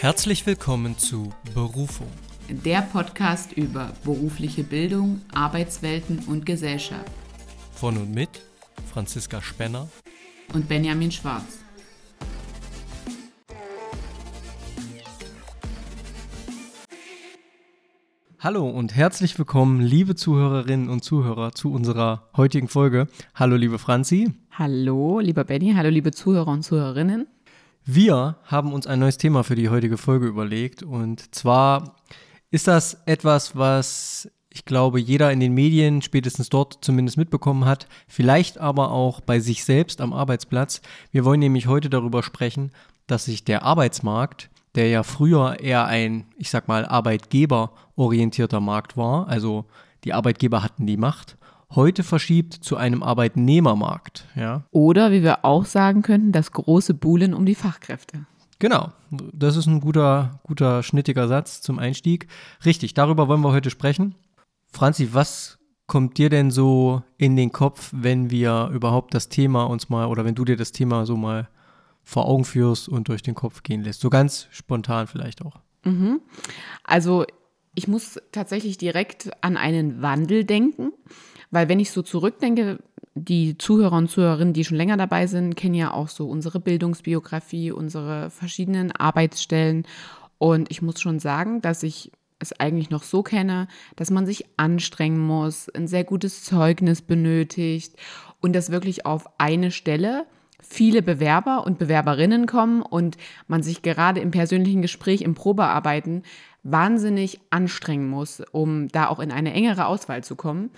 Herzlich willkommen zu Berufung. Der Podcast über berufliche Bildung, Arbeitswelten und Gesellschaft. Von und mit Franziska Spenner und Benjamin Schwarz. Hallo und herzlich willkommen, liebe Zuhörerinnen und Zuhörer, zu unserer heutigen Folge. Hallo, liebe Franzi. Hallo, lieber Benny. Hallo, liebe Zuhörer und Zuhörerinnen. Wir haben uns ein neues Thema für die heutige Folge überlegt und zwar ist das etwas, was ich glaube, jeder in den Medien spätestens dort zumindest mitbekommen hat, vielleicht aber auch bei sich selbst am Arbeitsplatz. Wir wollen nämlich heute darüber sprechen, dass sich der Arbeitsmarkt, der ja früher eher ein, ich sag mal, arbeitgeberorientierter Markt war, also die Arbeitgeber hatten die Macht, heute verschiebt zu einem Arbeitnehmermarkt. Ja? Oder wie wir auch sagen könnten, das große Buhlen um die Fachkräfte. Genau, das ist ein guter, guter, schnittiger Satz zum Einstieg. Richtig, darüber wollen wir heute sprechen. Franzi, was kommt dir denn so in den Kopf, wenn wir überhaupt das Thema uns mal oder wenn du dir das Thema so mal vor Augen führst und durch den Kopf gehen lässt? So ganz spontan vielleicht auch. Mhm. Also ich muss tatsächlich direkt an einen Wandel denken. Weil wenn ich so zurückdenke, die Zuhörer und Zuhörerinnen, die schon länger dabei sind, kennen ja auch so unsere Bildungsbiografie, unsere verschiedenen Arbeitsstellen. Und ich muss schon sagen, dass ich es eigentlich noch so kenne, dass man sich anstrengen muss, ein sehr gutes Zeugnis benötigt und dass wirklich auf eine Stelle viele Bewerber und Bewerberinnen kommen und man sich gerade im persönlichen Gespräch, im Probearbeiten wahnsinnig anstrengen muss, um da auch in eine engere Auswahl zu kommen.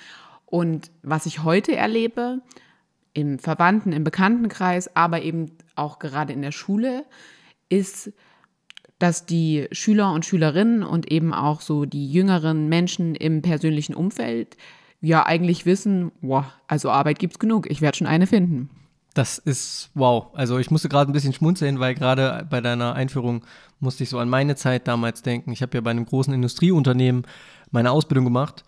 Und was ich heute erlebe, im Verwandten, im Bekanntenkreis, aber eben auch gerade in der Schule, ist, dass die Schüler und Schülerinnen und eben auch so die jüngeren Menschen im persönlichen Umfeld ja eigentlich wissen, wow, also Arbeit gibt's genug, ich werde schon eine finden. Das ist wow. Also ich musste gerade ein bisschen schmunzeln, weil gerade bei deiner Einführung musste ich so an meine Zeit damals denken. Ich habe ja bei einem großen Industrieunternehmen meine Ausbildung gemacht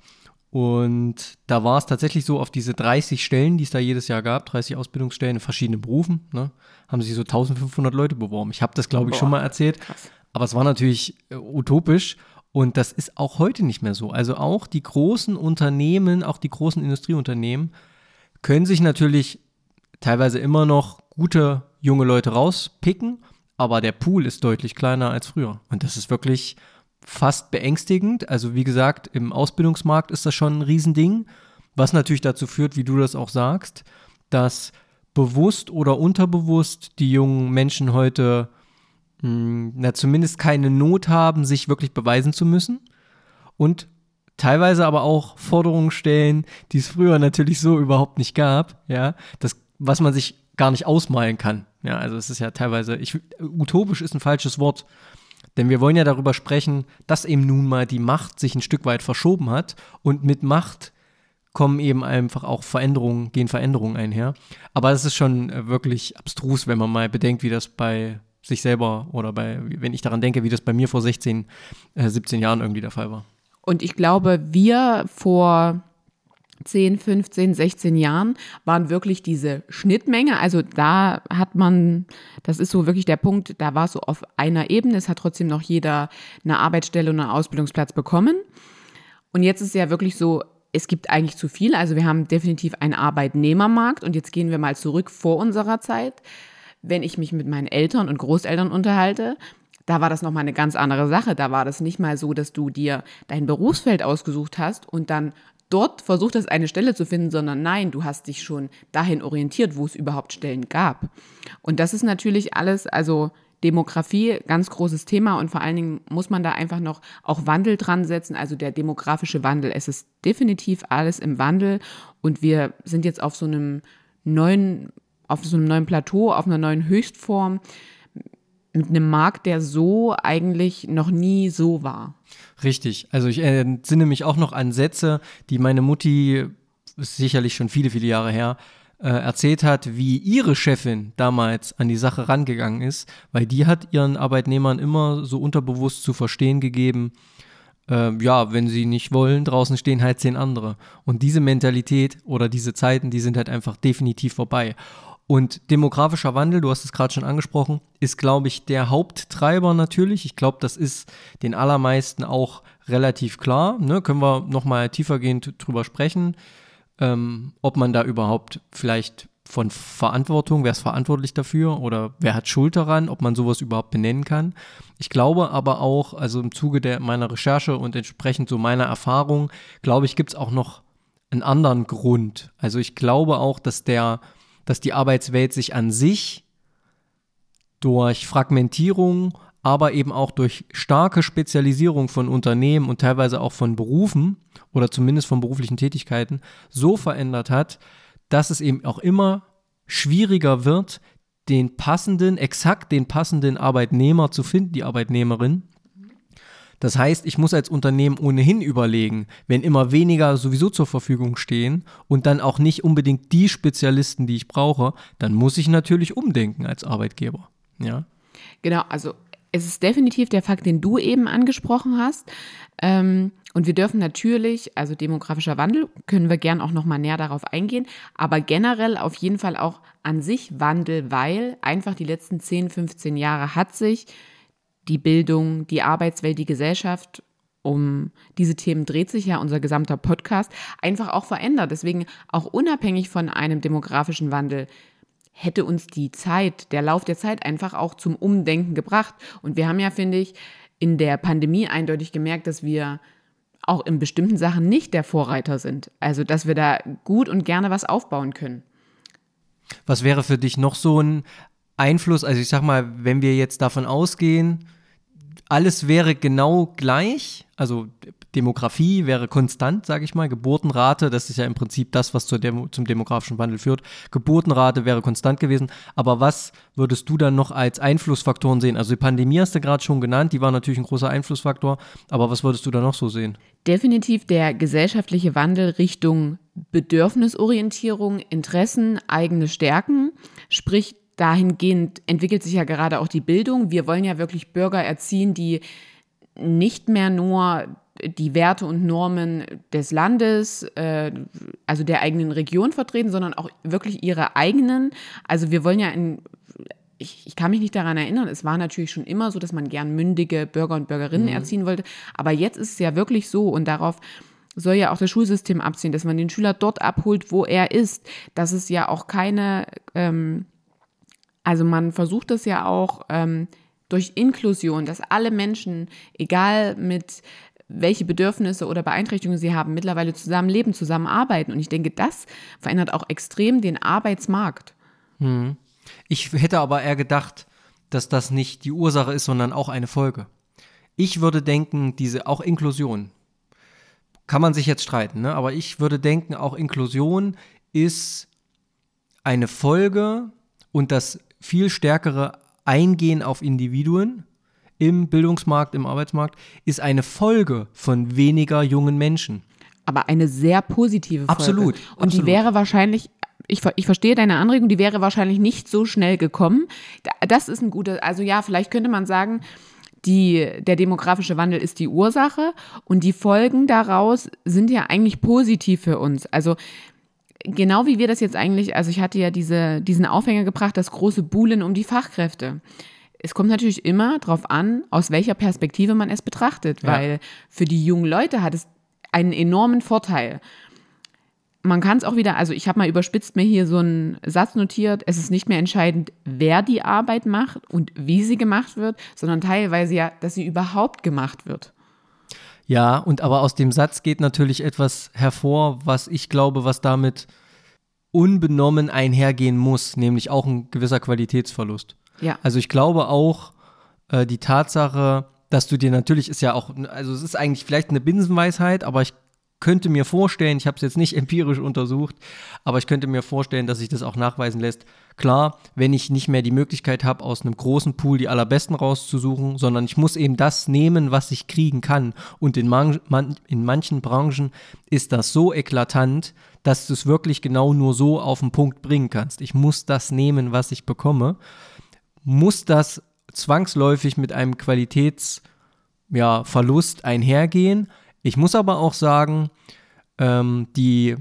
und da war es tatsächlich so, auf diese 30 Stellen, die es da jedes Jahr gab, 30 Ausbildungsstellen in verschiedenen Berufen, ne, haben sich so 1500 Leute beworben. Ich habe das, glaube ich, Boah, schon mal erzählt. Krass. Aber es war natürlich äh, utopisch. Und das ist auch heute nicht mehr so. Also auch die großen Unternehmen, auch die großen Industrieunternehmen können sich natürlich teilweise immer noch gute junge Leute rauspicken, aber der Pool ist deutlich kleiner als früher. Und das ist wirklich fast beängstigend. Also wie gesagt, im Ausbildungsmarkt ist das schon ein Riesending, was natürlich dazu führt, wie du das auch sagst, dass bewusst oder unterbewusst die jungen Menschen heute mh, hm, na, zumindest keine Not haben, sich wirklich beweisen zu müssen und teilweise aber auch Forderungen stellen, die es früher natürlich so überhaupt nicht gab, ja, das, was man sich gar nicht ausmalen kann. Ja, also es ist ja teilweise, ich, utopisch ist ein falsches Wort, denn wir wollen ja darüber sprechen, dass eben nun mal die Macht sich ein Stück weit verschoben hat und mit Macht kommen eben einfach auch Veränderungen, gehen Veränderungen einher. Aber es ist schon äh, wirklich abstrus, wenn man mal bedenkt, wie das bei sich selber oder bei, wenn ich daran denke, wie das bei mir vor 16, äh, 17 Jahren irgendwie der Fall war. Und ich glaube, wir vor 10, 15, 16 Jahren waren wirklich diese Schnittmenge. Also da hat man, das ist so wirklich der Punkt, da war es so auf einer Ebene. Es hat trotzdem noch jeder eine Arbeitsstelle und einen Ausbildungsplatz bekommen. Und jetzt ist es ja wirklich so, es gibt eigentlich zu viel. Also wir haben definitiv einen Arbeitnehmermarkt. Und jetzt gehen wir mal zurück vor unserer Zeit. Wenn ich mich mit meinen Eltern und Großeltern unterhalte, da war das nochmal eine ganz andere Sache. Da war das nicht mal so, dass du dir dein Berufsfeld ausgesucht hast und dann dort versucht hast, eine Stelle zu finden, sondern nein, du hast dich schon dahin orientiert, wo es überhaupt Stellen gab. Und das ist natürlich alles, also Demografie, ganz großes Thema und vor allen Dingen muss man da einfach noch auch Wandel dran setzen, also der demografische Wandel. Es ist definitiv alles im Wandel und wir sind jetzt auf so einem neuen, auf so einem neuen Plateau, auf einer neuen Höchstform mit einem Markt, der so eigentlich noch nie so war. Richtig. Also ich entsinne mich auch noch an Sätze, die meine Mutti, ist sicherlich schon viele, viele Jahre her, äh, erzählt hat, wie ihre Chefin damals an die Sache rangegangen ist, weil die hat ihren Arbeitnehmern immer so unterbewusst zu verstehen gegeben, äh, ja, wenn sie nicht wollen, draußen stehen halt zehn andere. Und diese Mentalität oder diese Zeiten, die sind halt einfach definitiv vorbei. Und demografischer Wandel, du hast es gerade schon angesprochen, ist, glaube ich, der Haupttreiber natürlich. Ich glaube, das ist den allermeisten auch relativ klar. Ne? Können wir nochmal tiefergehend drüber sprechen, ähm, ob man da überhaupt vielleicht von Verantwortung, wer ist verantwortlich dafür oder wer hat Schuld daran, ob man sowas überhaupt benennen kann. Ich glaube aber auch, also im Zuge der, meiner Recherche und entsprechend so meiner Erfahrung, glaube ich, gibt es auch noch einen anderen Grund. Also ich glaube auch, dass der, dass die Arbeitswelt sich an sich durch Fragmentierung, aber eben auch durch starke Spezialisierung von Unternehmen und teilweise auch von Berufen oder zumindest von beruflichen Tätigkeiten so verändert hat, dass es eben auch immer schwieriger wird, den passenden, exakt den passenden Arbeitnehmer zu finden, die Arbeitnehmerin. Das heißt, ich muss als Unternehmen ohnehin überlegen, wenn immer weniger sowieso zur Verfügung stehen und dann auch nicht unbedingt die Spezialisten, die ich brauche, dann muss ich natürlich umdenken als Arbeitgeber. Ja. Genau, also es ist definitiv der Fakt, den du eben angesprochen hast. Ähm, und wir dürfen natürlich, also demografischer Wandel, können wir gern auch nochmal näher darauf eingehen, aber generell auf jeden Fall auch an sich Wandel, weil einfach die letzten 10, 15 Jahre hat sich die Bildung, die Arbeitswelt, die Gesellschaft um diese Themen dreht sich ja unser gesamter Podcast, einfach auch verändert. Deswegen auch unabhängig von einem demografischen Wandel hätte uns die Zeit, der Lauf der Zeit einfach auch zum Umdenken gebracht. Und wir haben ja, finde ich, in der Pandemie eindeutig gemerkt, dass wir auch in bestimmten Sachen nicht der Vorreiter sind. Also, dass wir da gut und gerne was aufbauen können. Was wäre für dich noch so ein Einfluss? Also, ich sag mal, wenn wir jetzt davon ausgehen, alles wäre genau gleich, also Demografie wäre konstant, sage ich mal. Geburtenrate, das ist ja im Prinzip das, was Demo zum demografischen Wandel führt. Geburtenrate wäre konstant gewesen. Aber was würdest du dann noch als Einflussfaktoren sehen? Also die Pandemie hast du gerade schon genannt, die war natürlich ein großer Einflussfaktor. Aber was würdest du da noch so sehen? Definitiv der gesellschaftliche Wandel Richtung Bedürfnisorientierung, Interessen, eigene Stärken. Sprich, dahingehend entwickelt sich ja gerade auch die Bildung. Wir wollen ja wirklich Bürger erziehen, die nicht mehr nur die Werte und Normen des Landes, äh, also der eigenen Region vertreten, sondern auch wirklich ihre eigenen. Also wir wollen ja in, ich, ich, kann mich nicht daran erinnern, es war natürlich schon immer so, dass man gern mündige Bürger und Bürgerinnen mhm. erziehen wollte, aber jetzt ist es ja wirklich so und darauf soll ja auch das Schulsystem abziehen, dass man den Schüler dort abholt, wo er ist, dass es ja auch keine, ähm, also man versucht das ja auch ähm, durch Inklusion, dass alle Menschen, egal mit welche Bedürfnisse oder Beeinträchtigungen sie haben, mittlerweile zusammenleben, zusammenarbeiten. Und ich denke, das verändert auch extrem den Arbeitsmarkt. Hm. Ich hätte aber eher gedacht, dass das nicht die Ursache ist, sondern auch eine Folge. Ich würde denken, diese auch Inklusion, kann man sich jetzt streiten, ne? aber ich würde denken, auch Inklusion ist eine Folge und das viel stärkere Eingehen auf Individuen im Bildungsmarkt, im Arbeitsmarkt, ist eine Folge von weniger jungen Menschen. Aber eine sehr positive Folge. Absolut. Und absolut. die wäre wahrscheinlich ich, ich, verstehe deine Anregung, die wäre wahrscheinlich nicht so schnell gekommen. Das ist ein guter, also ja, vielleicht könnte man sagen, die, der demografische Wandel ist die Ursache und die Folgen daraus sind ja eigentlich positiv für uns. Also genau wie wir das jetzt eigentlich, also ich hatte ja diese, diesen Aufhänger gebracht, das große Buhlen um die Fachkräfte es kommt natürlich immer darauf an, aus welcher Perspektive man es betrachtet, weil ja. für die jungen Leute hat es einen enormen Vorteil. Man kann es auch wieder, also ich habe mal überspitzt mir hier so einen Satz notiert, es ist nicht mehr entscheidend, wer die Arbeit macht und wie sie gemacht wird, sondern teilweise ja, dass sie überhaupt gemacht wird. Ja, und aber aus dem Satz geht natürlich etwas hervor, was ich glaube, was damit unbenommen einhergehen muss, nämlich auch ein gewisser Qualitätsverlust. Ja. Also ich glaube auch, äh, die Tatsache, dass du dir natürlich ist ja auch, also es ist eigentlich vielleicht eine Binsenweisheit, aber ich könnte mir vorstellen, ich habe es jetzt nicht empirisch untersucht, aber ich könnte mir vorstellen, dass sich das auch nachweisen lässt. Klar, wenn ich nicht mehr die Möglichkeit habe, aus einem großen Pool die allerbesten rauszusuchen, sondern ich muss eben das nehmen, was ich kriegen kann. Und in, man, man, in manchen Branchen ist das so eklatant, dass du es wirklich genau nur so auf den Punkt bringen kannst. Ich muss das nehmen, was ich bekomme muss das zwangsläufig mit einem Qualitätsverlust ja, einhergehen. Ich muss aber auch sagen, ähm, die,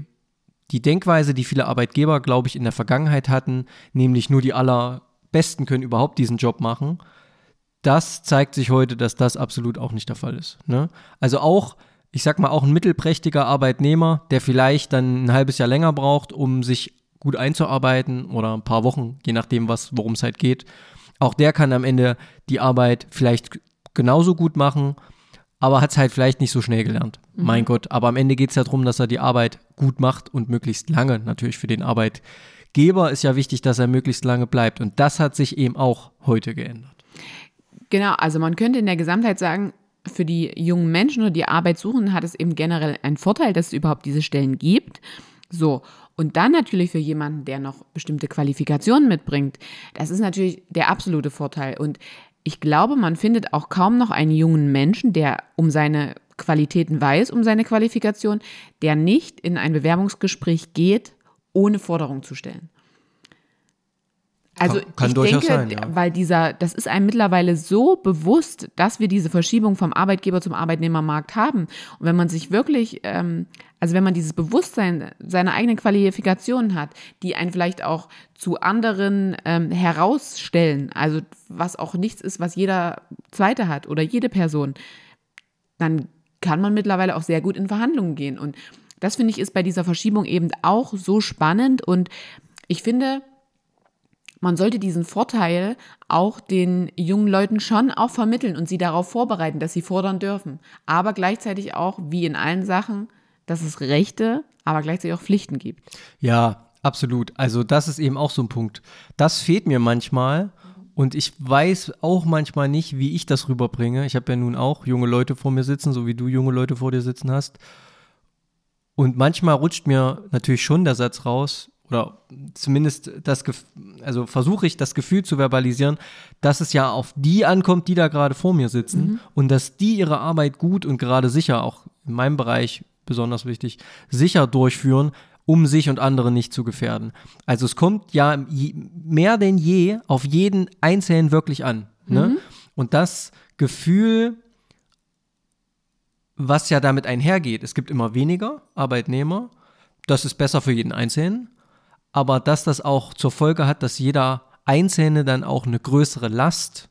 die Denkweise, die viele Arbeitgeber, glaube ich, in der Vergangenheit hatten, nämlich nur die allerbesten können überhaupt diesen Job machen, das zeigt sich heute, dass das absolut auch nicht der Fall ist. Ne? Also auch, ich sag mal, auch ein mittelprächtiger Arbeitnehmer, der vielleicht dann ein halbes Jahr länger braucht, um sich gut einzuarbeiten oder ein paar Wochen, je nachdem, worum es halt geht, auch der kann am Ende die Arbeit vielleicht genauso gut machen, aber hat es halt vielleicht nicht so schnell gelernt. Mhm. Mein Gott, aber am Ende geht es ja darum, dass er die Arbeit gut macht und möglichst lange. Natürlich für den Arbeitgeber ist ja wichtig, dass er möglichst lange bleibt. Und das hat sich eben auch heute geändert. Genau, also man könnte in der Gesamtheit sagen, für die jungen Menschen oder die Arbeit suchen, hat es eben generell einen Vorteil, dass es überhaupt diese Stellen gibt. So, und dann natürlich für jemanden, der noch bestimmte Qualifikationen mitbringt, das ist natürlich der absolute Vorteil. Und ich glaube, man findet auch kaum noch einen jungen Menschen, der um seine Qualitäten weiß, um seine Qualifikation, der nicht in ein Bewerbungsgespräch geht, ohne Forderung zu stellen. Also kann, kann ich denke, sein, ja. weil dieser, das ist einem mittlerweile so bewusst, dass wir diese Verschiebung vom Arbeitgeber zum Arbeitnehmermarkt haben. Und wenn man sich wirklich, ähm, also wenn man dieses Bewusstsein seiner eigenen Qualifikationen hat, die einen vielleicht auch zu anderen ähm, herausstellen, also was auch nichts ist, was jeder Zweite hat oder jede Person, dann kann man mittlerweile auch sehr gut in Verhandlungen gehen. Und das finde ich ist bei dieser Verschiebung eben auch so spannend. Und ich finde, man sollte diesen Vorteil auch den jungen Leuten schon auch vermitteln und sie darauf vorbereiten, dass sie fordern dürfen. Aber gleichzeitig auch, wie in allen Sachen, dass es Rechte, aber gleichzeitig auch Pflichten gibt. Ja, absolut. Also das ist eben auch so ein Punkt. Das fehlt mir manchmal. Und ich weiß auch manchmal nicht, wie ich das rüberbringe. Ich habe ja nun auch junge Leute vor mir sitzen, so wie du junge Leute vor dir sitzen hast. Und manchmal rutscht mir natürlich schon der Satz raus, oder zumindest das, also versuche ich das Gefühl zu verbalisieren, dass es ja auf die ankommt, die da gerade vor mir sitzen mhm. und dass die ihre Arbeit gut und gerade sicher, auch in meinem Bereich besonders wichtig, sicher durchführen, um sich und andere nicht zu gefährden. Also es kommt ja mehr denn je auf jeden Einzelnen wirklich an. Ne? Mhm. Und das Gefühl, was ja damit einhergeht, es gibt immer weniger Arbeitnehmer, das ist besser für jeden Einzelnen aber dass das auch zur Folge hat, dass jeder Einzelne dann auch eine größere Last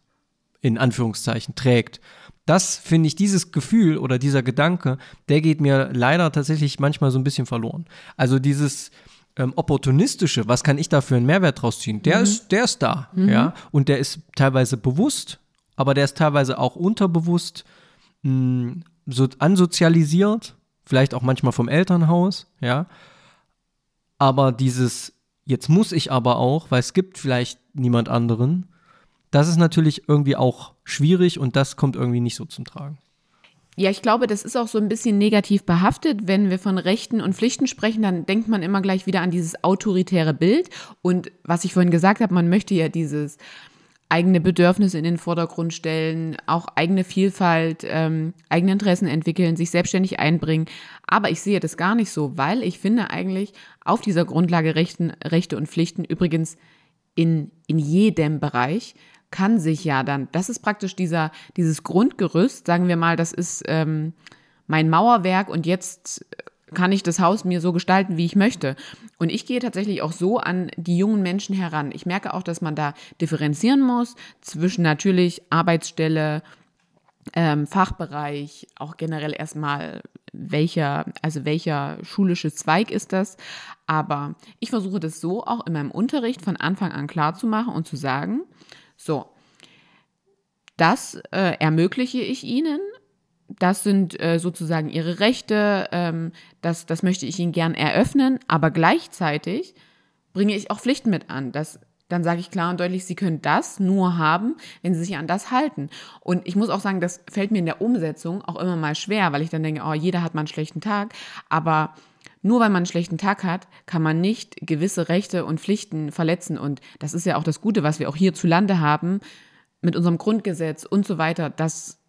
in Anführungszeichen trägt. Das finde ich, dieses Gefühl oder dieser Gedanke, der geht mir leider tatsächlich manchmal so ein bisschen verloren. Also dieses ähm, opportunistische, was kann ich da für einen Mehrwert draus ziehen? Der mhm. ist, der ist da, mhm. ja, und der ist teilweise bewusst, aber der ist teilweise auch unterbewusst mh, hm, so ansozialisiert, vielleicht auch manchmal vom Elternhaus, ja. Aber dieses, jetzt muss ich aber auch, weil es gibt vielleicht niemand anderen, das ist natürlich irgendwie auch schwierig und das kommt irgendwie nicht so zum Tragen. Ja, ich glaube, das ist auch so ein bisschen negativ behaftet. Wenn wir von Rechten und Pflichten sprechen, dann denkt man immer gleich wieder an dieses autoritäre Bild. Und was ich vorhin gesagt habe, man möchte ja dieses eigene Bedürfnisse in den Vordergrund stellen, auch eigene Vielfalt, ähm, eigene Interessen entwickeln, sich selbstständig einbringen. Aber ich sehe das gar nicht so, weil ich finde eigentlich auf dieser Grundlage Rechten, Rechte und Pflichten übrigens in, in jedem Bereich kann sich ja dann, das ist praktisch dieser, dieses Grundgerüst, sagen wir mal, das ist ähm, mein Mauerwerk und jetzt kann ich das Haus mir so gestalten, wie ich möchte. Und ich gehe tatsächlich auch so an die jungen Menschen heran. Ich merke auch, dass man da differenzieren muss zwischen natürlich Arbeitsstelle, ähm, Fachbereich, auch generell erstmal welcher, also welcher schulische Zweig ist das. Aber ich versuche das so auch in meinem Unterricht von Anfang an klar zu machen und zu sagen, so, das äh, ermögliche ich Ihnen, das sind äh, sozusagen ihre Rechte, ähm, das, das möchte ich ihnen gern eröffnen, aber gleichzeitig bringe ich auch Pflichten mit an. Das, dann sage ich klar und deutlich, sie können das nur haben, wenn sie sich an das halten. Und ich muss auch sagen, das fällt mir in der Umsetzung auch immer mal schwer, weil ich dann denke, oh, jeder hat mal einen schlechten Tag, aber nur weil man einen schlechten Tag hat, kann man nicht gewisse Rechte und Pflichten verletzen. Und das ist ja auch das Gute, was wir auch hierzulande haben, mit unserem Grundgesetz und so weiter. Das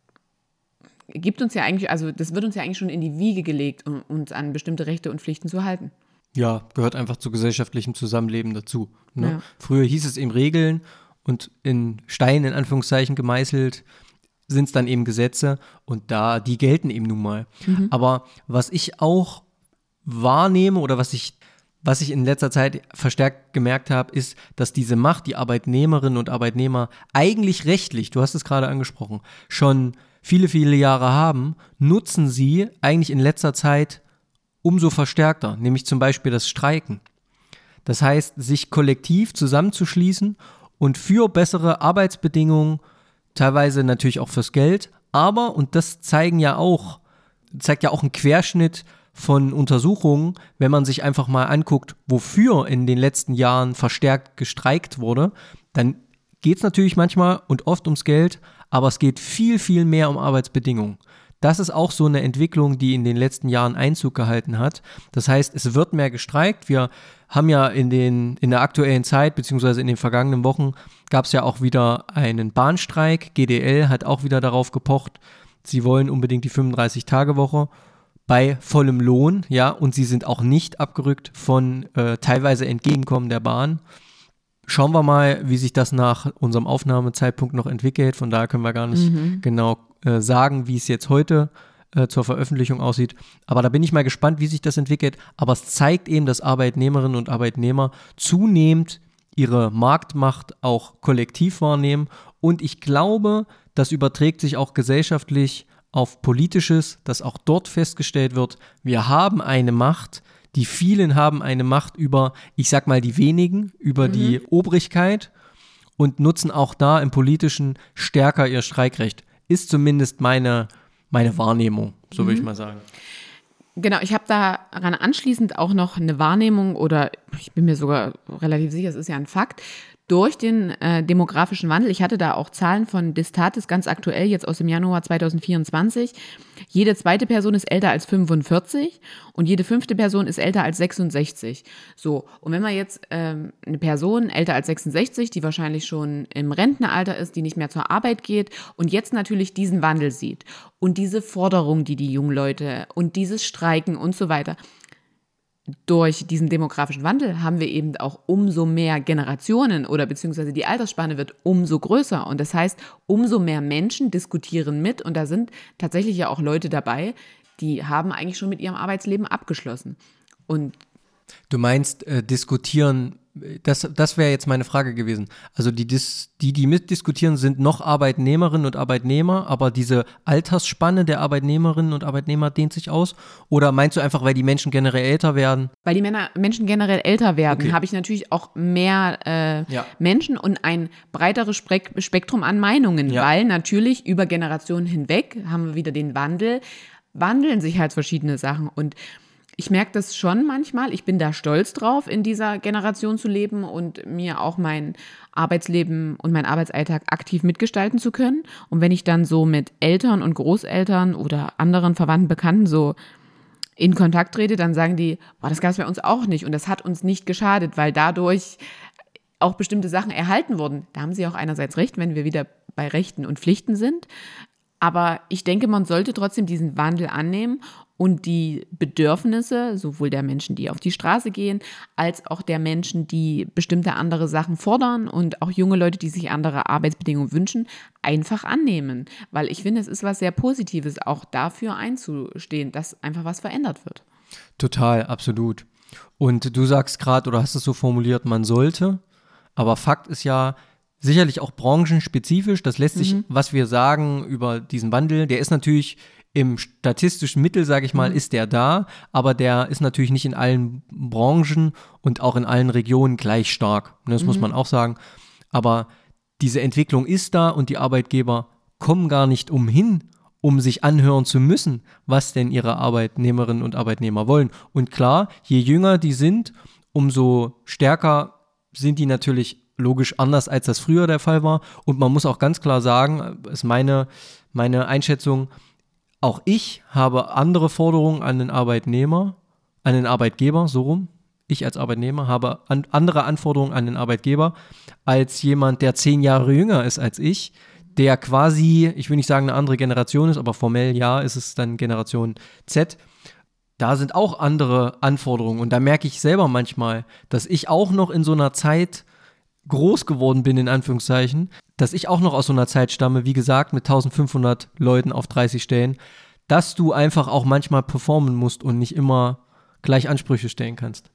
gibt uns ja eigentlich, also das wird uns ja eigentlich schon in die Wiege gelegt, um uns an bestimmte Rechte und Pflichten zu halten. Ja, gehört einfach zu gesellschaftlichem Zusammenleben dazu. Ne? Ja. Früher hieß es eben Regeln und in Stein in Anführungszeichen gemeißelt sind es dann eben Gesetze und da, die gelten eben nun mal. Mhm. Aber was ich auch wahrnehme oder was ich was ich in letzter Zeit verstärkt gemerkt habe, ist, dass diese Macht, die Arbeitnehmerinnen und Arbeitnehmer eigentlich rechtlich, du hast es gerade angesprochen, schon viele, viele Jahre haben, nutzen sie eigentlich in letzter Zeit umso verstärkter, nämlich zum Beispiel das Streiken. Das heißt, sich kollektiv zusammenzuschließen und für bessere Arbeitsbedingungen, teilweise natürlich auch fürs Geld, aber, und das zeigen ja auch, zeigt ja auch ein Querschnitt von Untersuchungen, wenn man sich einfach mal anguckt, wofür in den letzten Jahren verstärkt gestreikt wurde, dann geht es natürlich manchmal und oft ums Geld, aber es geht viel, viel mehr um Arbeitsbedingungen. Das ist auch so eine Entwicklung, die in den letzten Jahren Einzug gehalten hat. Das heißt, es wird mehr gestreikt. Wir haben ja in, den, in der aktuellen Zeit, beziehungsweise in den vergangenen Wochen, gab es ja auch wieder einen Bahnstreik. GDL hat auch wieder darauf gepocht, sie wollen unbedingt die 35-Tage-Woche bei vollem Lohn, ja, und sie sind auch nicht abgerückt von äh, teilweise Entgegenkommen der Bahn. Schauen wir mal, wie sich das nach unserem Aufnahmezeitpunkt noch entwickelt. Von daher können wir gar nicht mhm. genau äh, sagen, wie es jetzt heute äh, zur Veröffentlichung aussieht. Aber da bin ich mal gespannt, wie sich das entwickelt. Aber es zeigt eben, dass Arbeitnehmerinnen und Arbeitnehmer zunehmend ihre Marktmacht auch kollektiv wahrnehmen. Und ich glaube, das überträgt sich auch gesellschaftlich auf Politisches, dass auch dort festgestellt wird, wir haben eine Macht, die vielen haben eine Macht über, ich sag mal, die wenigen, über mhm. die Obrigkeit und nutzen auch da im Politischen stärker ihr Streikrecht. Ist zumindest meine, meine Wahrnehmung, so mhm. würde ich mhm. mal sagen. Genau, ich habe daran anschließend auch noch eine Wahrnehmung oder ich bin mir sogar relativ sicher, es ist ja ein Fakt, durch den äh, demografischen Wandel. Ich hatte da auch Zahlen von Distatis ganz aktuell, jetzt aus dem Januar 2024. Jede zweite Person ist älter als 45 und jede fünfte Person ist älter als 66. So, und wenn man jetzt ähm, eine Person älter als 66, die wahrscheinlich schon im Rentenalter ist, die nicht mehr zur Arbeit geht und jetzt natürlich diesen Wandel sieht und diese Forderung, die die jungen Leute und dieses Streiken und so weiter, durch diesen demografischen Wandel haben wir eben auch umso mehr Generationen oder beziehungsweise die Altersspanne wird umso größer. Und das heißt, umso mehr Menschen diskutieren mit. Und da sind tatsächlich ja auch Leute dabei, die haben eigentlich schon mit ihrem Arbeitsleben abgeschlossen. Und Du meinst äh, diskutieren das, das wäre jetzt meine Frage gewesen. Also die, die, die mitdiskutieren, sind noch Arbeitnehmerinnen und Arbeitnehmer, aber diese Altersspanne der Arbeitnehmerinnen und Arbeitnehmer dehnt sich aus? Oder meinst du einfach, weil die Menschen generell älter werden? Weil die Männer, Menschen generell älter werden, okay. habe ich natürlich auch mehr äh, ja. Menschen und ein breiteres Spektrum an Meinungen, ja. weil natürlich über Generationen hinweg haben wir wieder den Wandel, wandeln sich halt verschiedene Sachen und ich merke das schon manchmal. Ich bin da stolz drauf, in dieser Generation zu leben und mir auch mein Arbeitsleben und meinen Arbeitsalltag aktiv mitgestalten zu können. Und wenn ich dann so mit Eltern und Großeltern oder anderen Verwandten, Bekannten so in Kontakt trete, dann sagen die, boah, das gab es bei uns auch nicht und das hat uns nicht geschadet, weil dadurch auch bestimmte Sachen erhalten wurden. Da haben sie auch einerseits recht, wenn wir wieder bei Rechten und Pflichten sind. Aber ich denke, man sollte trotzdem diesen Wandel annehmen und die Bedürfnisse sowohl der Menschen, die auf die Straße gehen, als auch der Menschen, die bestimmte andere Sachen fordern und auch junge Leute, die sich andere Arbeitsbedingungen wünschen, einfach annehmen. Weil ich finde, es ist was sehr Positives, auch dafür einzustehen, dass einfach was verändert wird. Total, absolut. Und du sagst gerade oder hast es so formuliert, man sollte, aber Fakt ist ja, sicherlich auch branchenspezifisch. Das lässt sich, mhm. was wir sagen über diesen Wandel, der ist natürlich im statistischen Mittel, sage ich mal, mhm. ist der da, aber der ist natürlich nicht in allen Branchen und auch in allen Regionen gleich stark. Das mhm. muss man auch sagen. Aber diese Entwicklung ist da und die Arbeitgeber kommen gar nicht umhin, um sich anhören zu müssen, was denn ihre Arbeitnehmerinnen und Arbeitnehmer wollen. Und klar, je jünger die sind, umso stärker sind die natürlich logisch anders, als das früher der Fall war. Und man muss auch ganz klar sagen, ist meine, meine Einschätzung, auch ich habe andere Forderungen an den Arbeitnehmer, an den Arbeitgeber, so rum. Ich als Arbeitnehmer habe an, andere Anforderungen an den Arbeitgeber als jemand, der zehn Jahre jünger ist als ich, der quasi, ich will nicht sagen eine andere Generation ist, aber formell ja, ist es dann Generation Z. Da sind auch andere Anforderungen und da merke ich selber manchmal, dass ich auch noch in so einer Zeit groß geworden bin, in Anführungszeichen, dass ich auch noch aus so einer Zeit stamme, wie gesagt, mit 1500 Leuten auf 30 Stellen, dass du einfach auch manchmal performen musst und nicht immer gleich Ansprüche stellen kannst.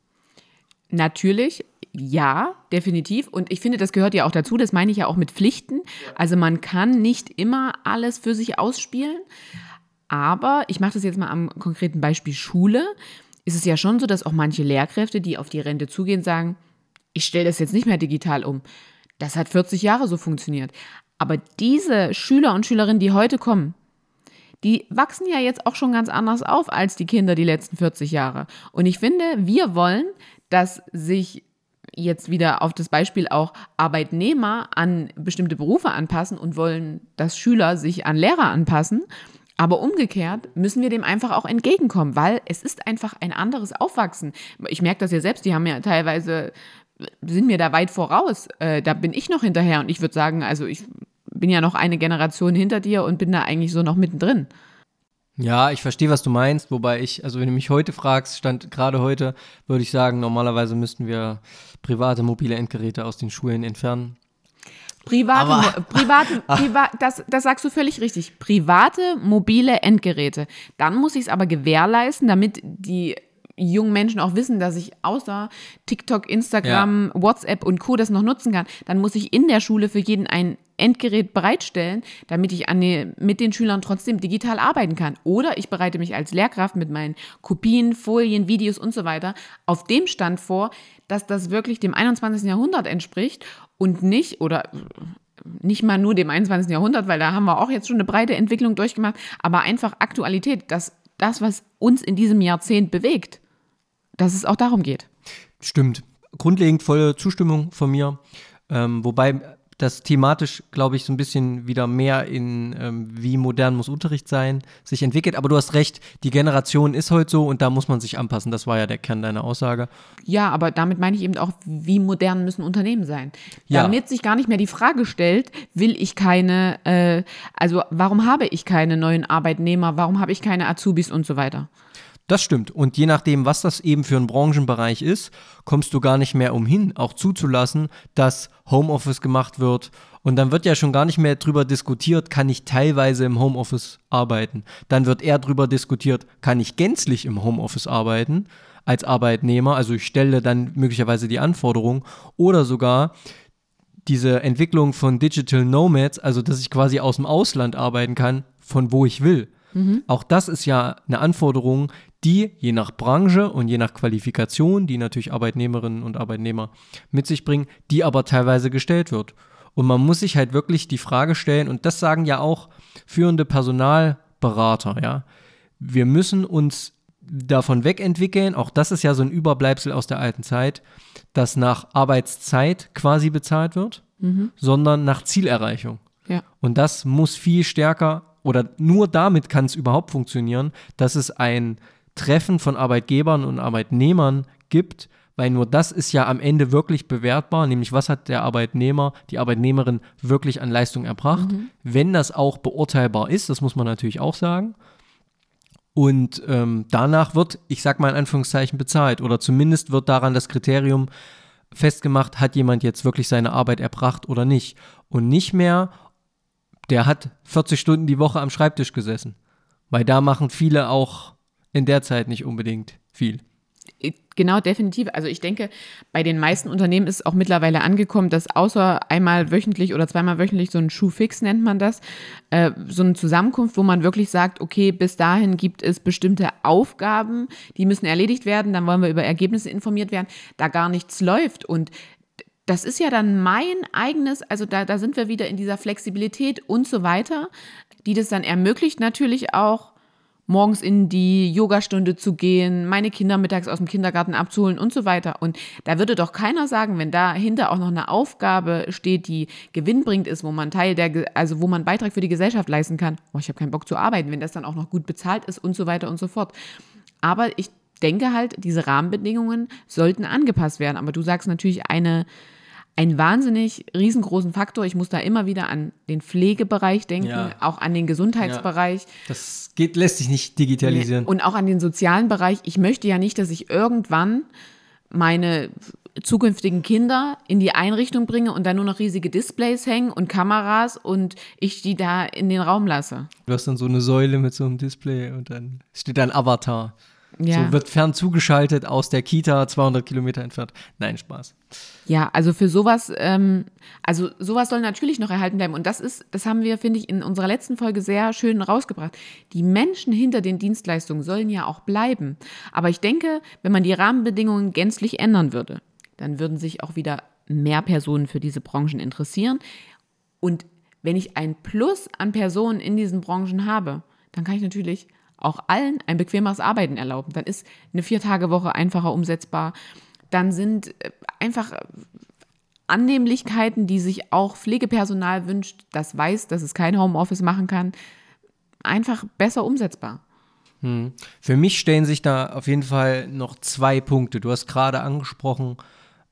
Natürlich, ja, definitiv. Und ich finde, das gehört ja auch dazu. Das meine ich ja auch mit Pflichten. Also man kann nicht immer alles für sich ausspielen. Aber ich mache das jetzt mal am konkreten Beispiel Schule. Ist es ja schon so, dass auch manche Lehrkräfte, die auf die Rente zugehen, sagen, ich stelle das jetzt nicht mehr digital um. Das hat 40 Jahre so funktioniert. Aber diese Schüler und Schülerinnen, die heute kommen, die wachsen ja jetzt auch schon ganz anders auf als die Kinder die letzten 40 Jahre. Und ich finde, wir wollen, dass sich jetzt wieder auf das Beispiel auch Arbeitnehmer an bestimmte Berufe anpassen und wollen, dass Schüler sich an Lehrer anpassen. Aber umgekehrt müssen wir dem einfach auch entgegenkommen, weil es ist einfach ein anderes Aufwachsen. Ich merke das ja selbst, die haben ja teilweise, sind mir da weit voraus. Äh, da bin ich noch hinterher und ich würde sagen, also ich bin ja noch eine Generation hinter dir und bin da eigentlich so noch mittendrin. Ja, ich verstehe, was du meinst, wobei ich, also wenn du mich heute fragst, stand gerade heute, würde ich sagen, normalerweise müssten wir private mobile Endgeräte aus den Schulen entfernen. Private, Aber, private, priva das, das sagst du völlig richtig. Private mobile Endgeräte. Dann muss ich es aber gewährleisten, damit die jungen Menschen auch wissen, dass ich außer TikTok, Instagram, ja. WhatsApp und Co. das noch nutzen kann, dann muss ich in der Schule für jeden ein Endgerät bereitstellen, damit ich die, mit den Schülern trotzdem digital arbeiten kann. Oder ich bereite mich als Lehrkraft mit meinen Kopien, Folien, Videos und so weiter auf dem Stand vor, dass das wirklich dem 21. Jahrhundert entspricht und nicht oder nicht mal nur dem 21. Jahrhundert, weil da haben wir auch jetzt schon eine breite Entwicklung durchgemacht, aber einfach Aktualität, dass das, was uns in diesem Jahrzehnt bewegt, dass es auch darum geht. Stimmt. Grundlegend volle Zustimmung von mir. Ähm, wobei das thematisch, glaube ich, so ein bisschen wieder mehr in, ähm, wie modern muss Unterricht sein, sich entwickelt. Aber du hast recht, die Generation ist heute so und da muss man sich anpassen. Das war ja der Kern deiner Aussage. Ja, aber damit meine ich eben auch, wie modern müssen Unternehmen sein. Ja. Damit sich gar nicht mehr die Frage stellt, will ich keine, äh, also warum habe ich keine neuen Arbeitnehmer, warum habe ich keine Azubis und so weiter. Das stimmt. Und je nachdem, was das eben für ein Branchenbereich ist, kommst du gar nicht mehr umhin, auch zuzulassen, dass Homeoffice gemacht wird. Und dann wird ja schon gar nicht mehr drüber diskutiert, kann ich teilweise im Homeoffice arbeiten. Dann wird eher drüber diskutiert, kann ich gänzlich im Homeoffice arbeiten als Arbeitnehmer. Also ich stelle dann möglicherweise die Anforderung. Oder sogar diese Entwicklung von Digital Nomads, also dass ich quasi aus dem Ausland arbeiten kann, von wo ich will. Mhm. Auch das ist ja eine Anforderung, die je nach Branche und je nach Qualifikation, die natürlich Arbeitnehmerinnen und Arbeitnehmer mit sich bringen, die aber teilweise gestellt wird. Und man muss sich halt wirklich die Frage stellen, und das sagen ja auch führende Personalberater, ja. Wir müssen uns davon wegentwickeln, auch das ist ja so ein Überbleibsel aus der alten Zeit, dass nach Arbeitszeit quasi bezahlt wird, mhm. sondern nach Zielerreichung. Ja. Und das muss viel stärker oder nur damit kann es überhaupt funktionieren, dass es ein Treffen von Arbeitgebern und Arbeitnehmern gibt, weil nur das ist ja am Ende wirklich bewertbar, nämlich was hat der Arbeitnehmer, die Arbeitnehmerin wirklich an Leistung erbracht. Mhm. Wenn das auch beurteilbar ist, das muss man natürlich auch sagen. Und ähm, danach wird, ich sag mal in Anführungszeichen, bezahlt. Oder zumindest wird daran das Kriterium festgemacht, hat jemand jetzt wirklich seine Arbeit erbracht oder nicht. Und nicht mehr, der hat 40 Stunden die Woche am Schreibtisch gesessen. Weil da machen viele auch in der Zeit nicht unbedingt viel. Genau, definitiv. Also ich denke, bei den meisten Unternehmen ist auch mittlerweile angekommen, dass außer einmal wöchentlich oder zweimal wöchentlich so ein Schuhfix nennt man das, äh, so eine Zusammenkunft, wo man wirklich sagt, okay, bis dahin gibt es bestimmte Aufgaben, die müssen erledigt werden, dann wollen wir über Ergebnisse informiert werden, da gar nichts läuft und das ist ja dann mein eigenes, also da, da sind wir wieder in dieser Flexibilität und so weiter, die das dann ermöglicht natürlich auch morgens in die Yogastunde zu gehen, meine Kinder mittags aus dem Kindergarten abzuholen und so weiter. Und da würde doch keiner sagen, wenn dahinter auch noch eine Aufgabe steht, die gewinnbringend ist, wo man Teil der, also wo man Beitrag für die Gesellschaft leisten kann, oh, ich habe keinen Bock zu arbeiten, wenn das dann auch noch gut bezahlt ist und so weiter und so fort. Aber ich denke halt, diese Rahmenbedingungen sollten angepasst werden. Aber du sagst natürlich eine einen wahnsinnig riesengroßen Faktor. Ich muss da immer wieder an den Pflegebereich denken, ja. auch an den Gesundheitsbereich. Ja. Das geht, lässt sich nicht digitalisieren. Und auch an den sozialen Bereich. Ich möchte ja nicht, dass ich irgendwann meine zukünftigen Kinder in die Einrichtung bringe und da nur noch riesige Displays hängen und Kameras und ich die da in den Raum lasse. Du hast dann so eine Säule mit so einem Display und dann steht da ein Avatar. Ja. So wird fern zugeschaltet aus der Kita 200 Kilometer entfernt. Nein, Spaß. Ja, also für sowas, ähm, also sowas soll natürlich noch erhalten bleiben. Und das ist, das haben wir, finde ich, in unserer letzten Folge sehr schön rausgebracht. Die Menschen hinter den Dienstleistungen sollen ja auch bleiben. Aber ich denke, wenn man die Rahmenbedingungen gänzlich ändern würde, dann würden sich auch wieder mehr Personen für diese Branchen interessieren. Und wenn ich ein Plus an Personen in diesen Branchen habe, dann kann ich natürlich auch allen ein bequemeres Arbeiten erlauben. Dann ist eine Viertagewoche einfacher umsetzbar. Dann sind äh, einfach äh, Annehmlichkeiten, die sich auch Pflegepersonal wünscht, das weiß, dass es kein Homeoffice machen kann, einfach besser umsetzbar. Hm. Für mich stellen sich da auf jeden Fall noch zwei Punkte. Du hast gerade angesprochen,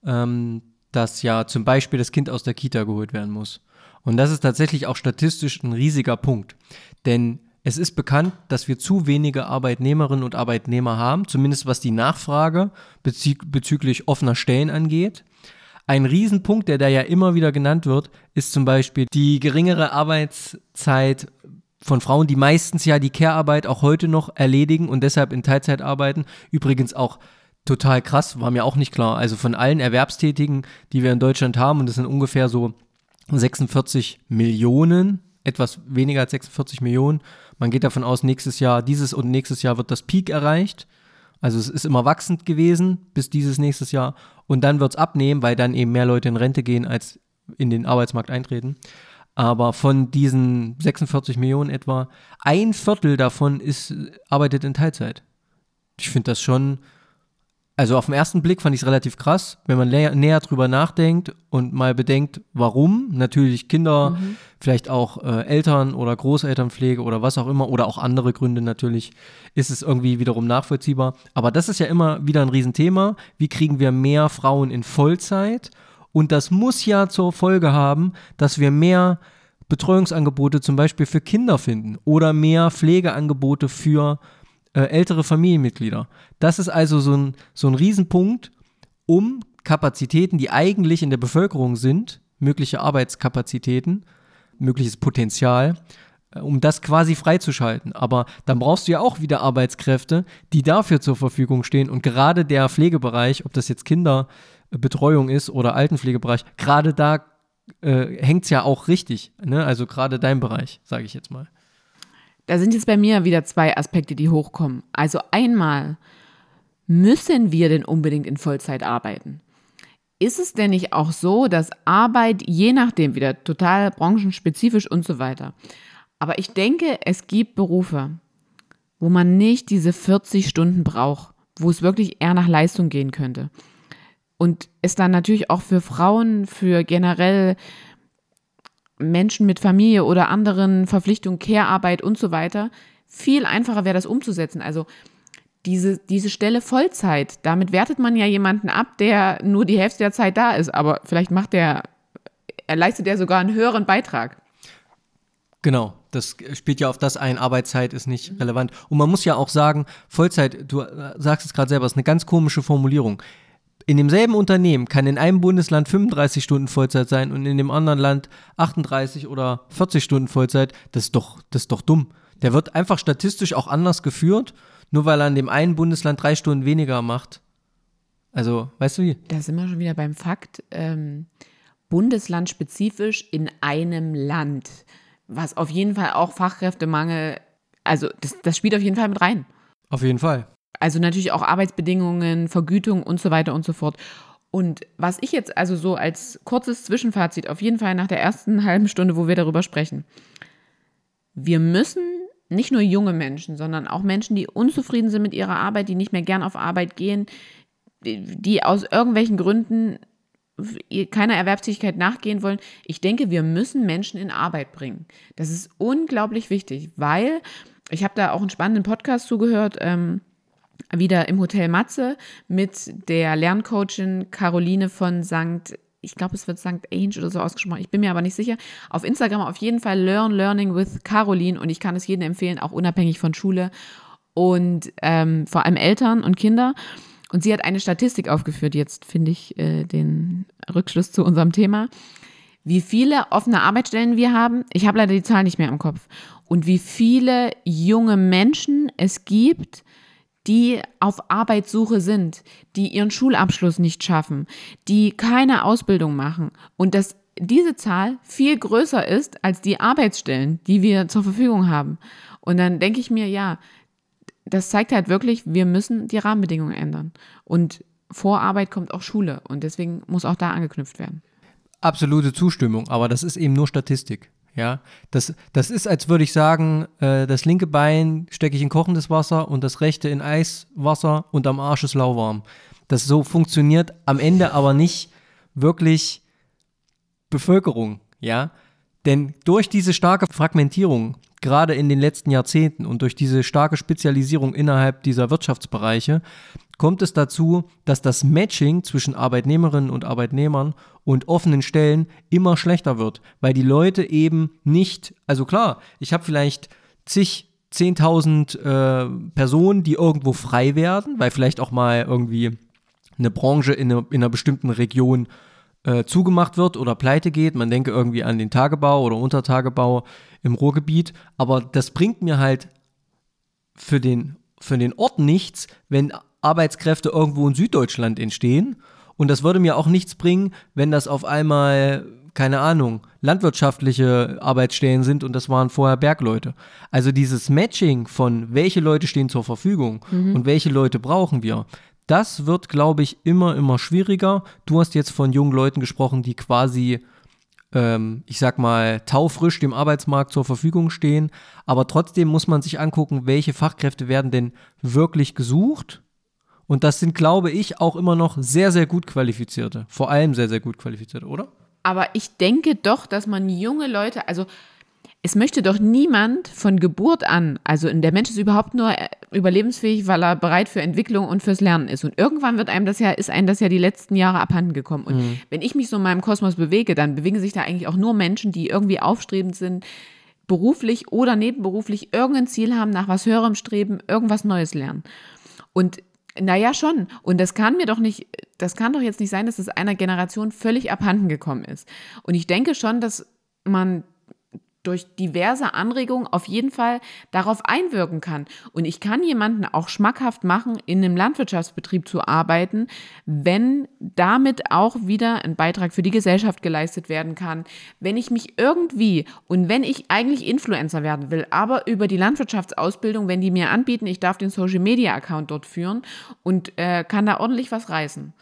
ähm, dass ja zum Beispiel das Kind aus der Kita geholt werden muss. Und das ist tatsächlich auch statistisch ein riesiger Punkt. Denn es ist bekannt, dass wir zu wenige Arbeitnehmerinnen und Arbeitnehmer haben, zumindest was die Nachfrage bezü bezüglich offener Stellen angeht. Ein Riesenpunkt, der da ja immer wieder genannt wird, ist zum Beispiel die geringere Arbeitszeit von Frauen, die meistens ja die Care-Arbeit auch heute noch erledigen und deshalb in Teilzeit arbeiten. Übrigens auch total krass, war mir auch nicht klar. Also von allen Erwerbstätigen, die wir in Deutschland haben, und das sind ungefähr so 46 Millionen, etwas weniger als 46 Millionen, man geht davon aus, nächstes Jahr, dieses und nächstes Jahr wird das Peak erreicht. Also es ist immer wachsend gewesen bis dieses nächstes Jahr. Und dann wird es abnehmen, weil dann eben mehr Leute in Rente gehen, als in den Arbeitsmarkt eintreten. Aber von diesen 46 Millionen etwa, ein Viertel davon ist, arbeitet in Teilzeit. Ich finde das schon also auf den ersten Blick fand ich es relativ krass, wenn man näher, drüber nachdenkt und mal bedenkt, warum. Natürlich Kinder, mhm. vielleicht auch äh, Eltern oder Großelternpflege oder was auch immer oder auch andere Gründe natürlich, ist es irgendwie wiederum nachvollziehbar. Aber das ist ja immer wieder ein Riesenthema. Wie kriegen wir mehr Frauen in Vollzeit? Und das muss ja zur Folge haben, dass wir mehr Betreuungsangebote zum Beispiel für Kinder finden oder mehr Pflegeangebote für äh, ältere Familienmitglieder. Das ist also so ein, so ein Riesenpunkt, um Kapazitäten, die eigentlich in der Bevölkerung sind, mögliche Arbeitskapazitäten, mögliches Potenzial, äh, um das quasi freizuschalten. Aber dann brauchst du ja auch wieder Arbeitskräfte, die dafür zur Verfügung stehen. Und gerade der Pflegebereich, ob das jetzt Kinderbetreuung ist oder Altenpflegebereich, gerade da äh, hängt es ja auch richtig. Ne? Also gerade dein Bereich, sage ich jetzt mal. Da sind jetzt bei mir wieder zwei Aspekte, die hochkommen. Also einmal, müssen wir denn unbedingt in Vollzeit arbeiten? Ist es denn nicht auch so, dass Arbeit je nachdem wieder total branchenspezifisch und so weiter. Aber ich denke, es gibt Berufe, wo man nicht diese 40 Stunden braucht, wo es wirklich eher nach Leistung gehen könnte. Und es dann natürlich auch für Frauen, für generell Menschen mit Familie oder anderen Verpflichtungen, Care-Arbeit und so weiter, viel einfacher wäre das umzusetzen. Also diese, diese Stelle Vollzeit, damit wertet man ja jemanden ab, der nur die Hälfte der Zeit da ist, aber vielleicht macht der, er leistet er sogar einen höheren Beitrag. Genau, das spielt ja auf das ein, Arbeitszeit ist nicht relevant. Und man muss ja auch sagen, Vollzeit, du sagst es gerade selber, ist eine ganz komische Formulierung in demselben Unternehmen kann in einem Bundesland 35 Stunden Vollzeit sein und in dem anderen Land 38 oder 40 Stunden Vollzeit. Das ist doch, das ist doch dumm. Der wird einfach statistisch auch anders geführt, nur weil er in dem einen Bundesland drei Stunden weniger macht. Also, weißt du wie? Da sind wir schon wieder beim Fakt. Ähm, bundeslandspezifisch in einem Land. Was auf jeden Fall auch Fachkräftemangel, also das, das spielt auf jeden Fall mit rein. Auf jeden Fall. Also natürlich auch Arbeitsbedingungen, Vergütung und so weiter und so fort. Und was ich jetzt also so als kurzes Zwischenfazit, auf jeden Fall nach der ersten halben Stunde, wo wir darüber sprechen, wir müssen nicht nur junge Menschen, sondern auch Menschen, die unzufrieden sind mit ihrer Arbeit, die nicht mehr gern auf Arbeit gehen, die aus irgendwelchen Gründen keiner Erwerbstätigkeit nachgehen wollen. Ich denke, wir müssen Menschen in Arbeit bringen. Das ist unglaublich wichtig, weil ich habe da auch einen spannenden Podcast zugehört. Ähm, wieder im Hotel Matze mit der Lerncoachin Caroline von St. Ich glaube, es wird St. Ange oder so ausgesprochen. Ich bin mir aber nicht sicher. Auf Instagram auf jeden Fall Learn Learning with Caroline und ich kann es jedem empfehlen, auch unabhängig von Schule und ähm, vor allem Eltern und Kinder. Und sie hat eine Statistik aufgeführt, jetzt finde ich äh, den Rückschluss zu unserem Thema, wie viele offene Arbeitsstellen wir haben. Ich habe leider die Zahl nicht mehr im Kopf. Und wie viele junge Menschen es gibt, die auf Arbeitssuche sind, die ihren Schulabschluss nicht schaffen, die keine Ausbildung machen und dass diese Zahl viel größer ist als die Arbeitsstellen, die wir zur Verfügung haben. Und dann denke ich mir, ja, das zeigt halt wirklich, wir müssen die Rahmenbedingungen ändern. Und vor Arbeit kommt auch Schule und deswegen muss auch da angeknüpft werden. Absolute Zustimmung, aber das ist eben nur Statistik. Ja, das, das ist, als würde ich sagen, äh, das linke Bein stecke ich in kochendes Wasser und das rechte in Eiswasser und am Arsch ist lauwarm. Das so funktioniert am Ende aber nicht wirklich Bevölkerung, ja. Denn durch diese starke Fragmentierung, gerade in den letzten Jahrzehnten und durch diese starke Spezialisierung innerhalb dieser Wirtschaftsbereiche, kommt es dazu, dass das Matching zwischen Arbeitnehmerinnen und Arbeitnehmern und offenen Stellen immer schlechter wird, weil die Leute eben nicht, also klar, ich habe vielleicht zig, 10.000 äh, Personen, die irgendwo frei werden, weil vielleicht auch mal irgendwie eine Branche in, eine, in einer bestimmten Region äh, zugemacht wird oder pleite geht. Man denke irgendwie an den Tagebau oder Untertagebau im Ruhrgebiet, aber das bringt mir halt für den, für den Ort nichts, wenn Arbeitskräfte irgendwo in Süddeutschland entstehen. Und das würde mir auch nichts bringen, wenn das auf einmal, keine Ahnung, landwirtschaftliche Arbeitsstellen sind und das waren vorher Bergleute. Also dieses Matching von welche Leute stehen zur Verfügung mhm. und welche Leute brauchen wir, das wird, glaube ich, immer, immer schwieriger. Du hast jetzt von jungen Leuten gesprochen, die quasi, ähm, ich sag mal, taufrisch dem Arbeitsmarkt zur Verfügung stehen. Aber trotzdem muss man sich angucken, welche Fachkräfte werden denn wirklich gesucht und das sind, glaube ich, auch immer noch sehr, sehr gut qualifizierte. Vor allem sehr, sehr gut qualifizierte, oder? Aber ich denke doch, dass man junge Leute, also es möchte doch niemand von Geburt an, also der Mensch ist überhaupt nur äh, überlebensfähig, weil er bereit für Entwicklung und fürs Lernen ist. Und irgendwann wird einem das ja, ist einem das ja die letzten Jahre abhanden gekommen. Und mhm. wenn ich mich so in meinem Kosmos bewege, dann bewegen sich da eigentlich auch nur Menschen, die irgendwie aufstrebend sind, beruflich oder nebenberuflich irgendein Ziel haben, nach was höherem streben, irgendwas Neues lernen. Und naja, schon. Und das kann mir doch nicht, das kann doch jetzt nicht sein, dass es einer Generation völlig abhanden gekommen ist. Und ich denke schon, dass man durch diverse Anregungen auf jeden Fall darauf einwirken kann. Und ich kann jemanden auch schmackhaft machen, in einem Landwirtschaftsbetrieb zu arbeiten, wenn damit auch wieder ein Beitrag für die Gesellschaft geleistet werden kann. Wenn ich mich irgendwie und wenn ich eigentlich Influencer werden will, aber über die Landwirtschaftsausbildung, wenn die mir anbieten, ich darf den Social Media Account dort führen und äh, kann da ordentlich was reißen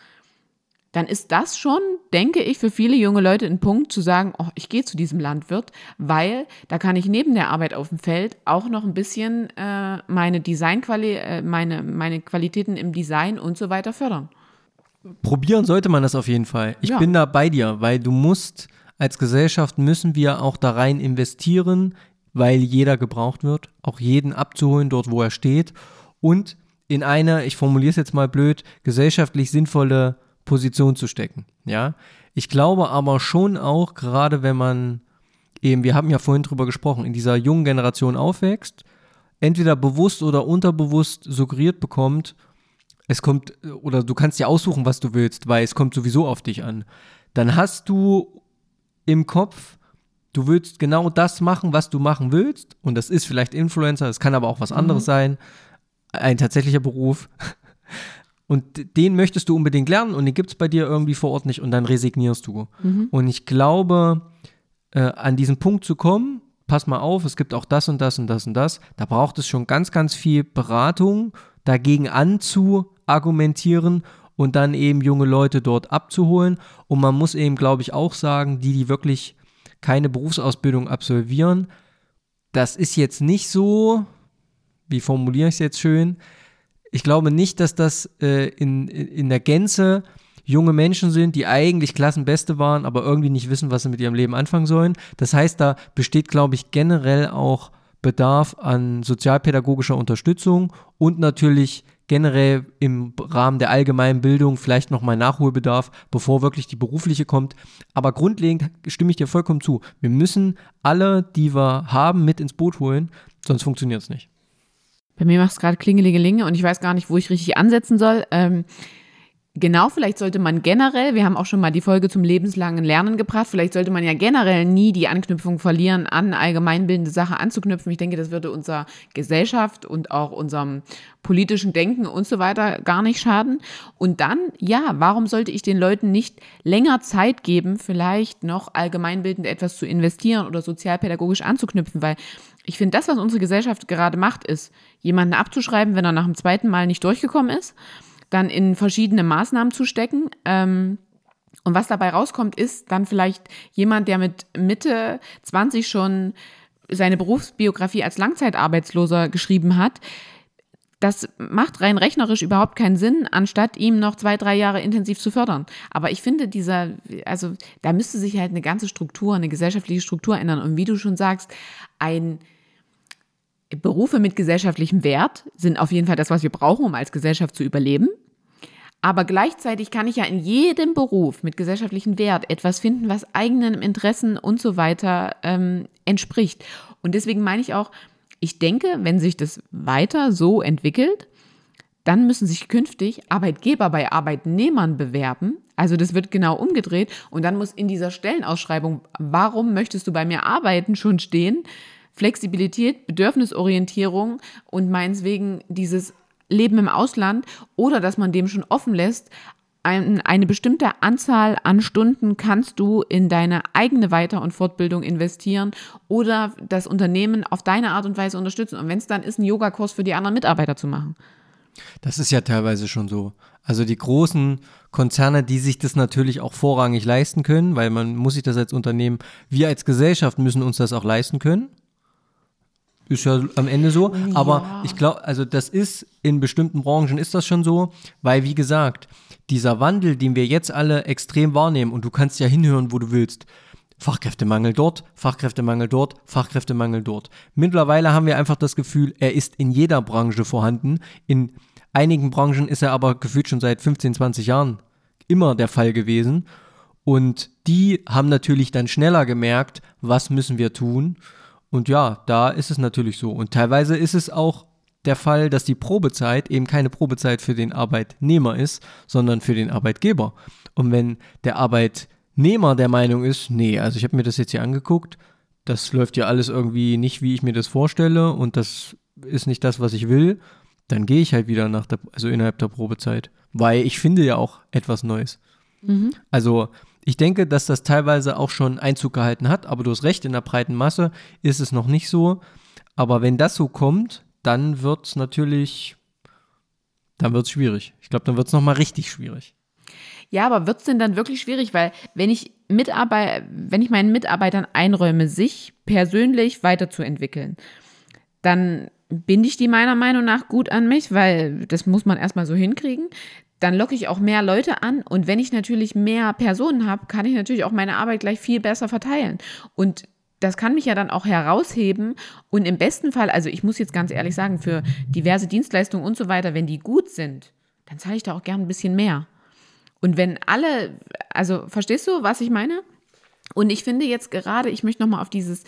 dann ist das schon, denke ich, für viele junge Leute ein Punkt zu sagen, oh, ich gehe zu diesem Landwirt, weil da kann ich neben der Arbeit auf dem Feld auch noch ein bisschen äh, meine Designquali äh, meine, meine Qualitäten im Design und so weiter fördern. Probieren sollte man das auf jeden Fall. Ich ja. bin da bei dir, weil du musst, als Gesellschaft müssen wir auch da rein investieren, weil jeder gebraucht wird, auch jeden abzuholen dort, wo er steht und in eine, ich formuliere es jetzt mal blöd, gesellschaftlich sinnvolle Position zu stecken. Ja, ich glaube aber schon auch, gerade wenn man eben, wir haben ja vorhin drüber gesprochen, in dieser jungen Generation aufwächst, entweder bewusst oder unterbewusst suggeriert bekommt, es kommt, oder du kannst dir aussuchen, was du willst, weil es kommt sowieso auf dich an. Dann hast du im Kopf, du willst genau das machen, was du machen willst. Und das ist vielleicht Influencer, es kann aber auch was anderes mhm. sein. Ein tatsächlicher Beruf. Und den möchtest du unbedingt lernen und den gibt es bei dir irgendwie vor Ort nicht und dann resignierst du. Mhm. Und ich glaube, äh, an diesen Punkt zu kommen, pass mal auf, es gibt auch das und das und das und das, da braucht es schon ganz, ganz viel Beratung, dagegen anzuargumentieren und dann eben junge Leute dort abzuholen. Und man muss eben, glaube ich, auch sagen, die, die wirklich keine Berufsausbildung absolvieren, das ist jetzt nicht so, wie formuliere ich es jetzt schön, ich glaube nicht, dass das äh, in, in der Gänze junge Menschen sind, die eigentlich Klassenbeste waren, aber irgendwie nicht wissen, was sie mit ihrem Leben anfangen sollen. Das heißt, da besteht, glaube ich, generell auch Bedarf an sozialpädagogischer Unterstützung und natürlich generell im Rahmen der allgemeinen Bildung vielleicht nochmal Nachholbedarf, bevor wirklich die berufliche kommt. Aber grundlegend stimme ich dir vollkommen zu. Wir müssen alle, die wir haben, mit ins Boot holen, sonst funktioniert es nicht. Bei mir macht es gerade Klingelingelinge und ich weiß gar nicht, wo ich richtig ansetzen soll. Ähm, Genau, vielleicht sollte man generell, wir haben auch schon mal die Folge zum lebenslangen Lernen gebracht, vielleicht sollte man ja generell nie die Anknüpfung verlieren, an allgemeinbildende Sache anzuknüpfen. Ich denke, das würde unserer Gesellschaft und auch unserem politischen Denken und so weiter gar nicht schaden. Und dann, ja, warum sollte ich den Leuten nicht länger Zeit geben, vielleicht noch allgemeinbildend etwas zu investieren oder sozialpädagogisch anzuknüpfen? Weil ich finde, das, was unsere Gesellschaft gerade macht, ist, jemanden abzuschreiben, wenn er nach dem zweiten Mal nicht durchgekommen ist dann in verschiedene Maßnahmen zu stecken. Ähm, und was dabei rauskommt, ist dann vielleicht jemand, der mit Mitte 20 schon seine Berufsbiografie als Langzeitarbeitsloser geschrieben hat. Das macht rein rechnerisch überhaupt keinen Sinn, anstatt ihm noch zwei, drei Jahre intensiv zu fördern. Aber ich finde, dieser, also da müsste sich halt eine ganze Struktur, eine gesellschaftliche Struktur ändern. Und wie du schon sagst, ein Berufe mit gesellschaftlichem Wert sind auf jeden Fall das, was wir brauchen, um als Gesellschaft zu überleben. Aber gleichzeitig kann ich ja in jedem Beruf mit gesellschaftlichem Wert etwas finden, was eigenen Interessen und so weiter ähm, entspricht. Und deswegen meine ich auch, ich denke, wenn sich das weiter so entwickelt, dann müssen sich künftig Arbeitgeber bei Arbeitnehmern bewerben. Also das wird genau umgedreht. Und dann muss in dieser Stellenausschreibung, warum möchtest du bei mir arbeiten, schon stehen. Flexibilität, Bedürfnisorientierung und meineswegen dieses Leben im Ausland oder dass man dem schon offen lässt, ein, eine bestimmte Anzahl an Stunden kannst du in deine eigene Weiter- und Fortbildung investieren oder das Unternehmen auf deine Art und Weise unterstützen. Und wenn es dann ist, einen Yogakurs für die anderen Mitarbeiter zu machen. Das ist ja teilweise schon so. Also die großen Konzerne, die sich das natürlich auch vorrangig leisten können, weil man muss sich das als Unternehmen, wir als Gesellschaft müssen uns das auch leisten können. Ist ja am Ende so. Ja. Aber ich glaube, also das ist in bestimmten Branchen ist das schon so, weil wie gesagt, dieser Wandel, den wir jetzt alle extrem wahrnehmen und du kannst ja hinhören, wo du willst. Fachkräftemangel dort, Fachkräftemangel dort, Fachkräftemangel dort. Mittlerweile haben wir einfach das Gefühl, er ist in jeder Branche vorhanden. In einigen Branchen ist er aber gefühlt schon seit 15, 20 Jahren immer der Fall gewesen. Und die haben natürlich dann schneller gemerkt, was müssen wir tun. Und ja, da ist es natürlich so. Und teilweise ist es auch der Fall, dass die Probezeit eben keine Probezeit für den Arbeitnehmer ist, sondern für den Arbeitgeber. Und wenn der Arbeitnehmer der Meinung ist, nee, also ich habe mir das jetzt hier angeguckt, das läuft ja alles irgendwie nicht, wie ich mir das vorstelle und das ist nicht das, was ich will, dann gehe ich halt wieder nach der, also innerhalb der Probezeit, weil ich finde ja auch etwas Neues. Mhm. Also ich denke, dass das teilweise auch schon Einzug gehalten hat, aber du hast recht, in der breiten Masse ist es noch nicht so. Aber wenn das so kommt, dann wird es natürlich, dann wird es schwierig. Ich glaube, dann wird es nochmal richtig schwierig. Ja, aber wird es denn dann wirklich schwierig? Weil wenn ich Mitarbeit, wenn ich meinen Mitarbeitern einräume, sich persönlich weiterzuentwickeln, dann binde ich die meiner Meinung nach gut an mich, weil das muss man erstmal so hinkriegen dann locke ich auch mehr Leute an. Und wenn ich natürlich mehr Personen habe, kann ich natürlich auch meine Arbeit gleich viel besser verteilen. Und das kann mich ja dann auch herausheben. Und im besten Fall, also ich muss jetzt ganz ehrlich sagen, für diverse Dienstleistungen und so weiter, wenn die gut sind, dann zahle ich da auch gern ein bisschen mehr. Und wenn alle, also verstehst du, was ich meine? Und ich finde jetzt gerade, ich möchte nochmal auf dieses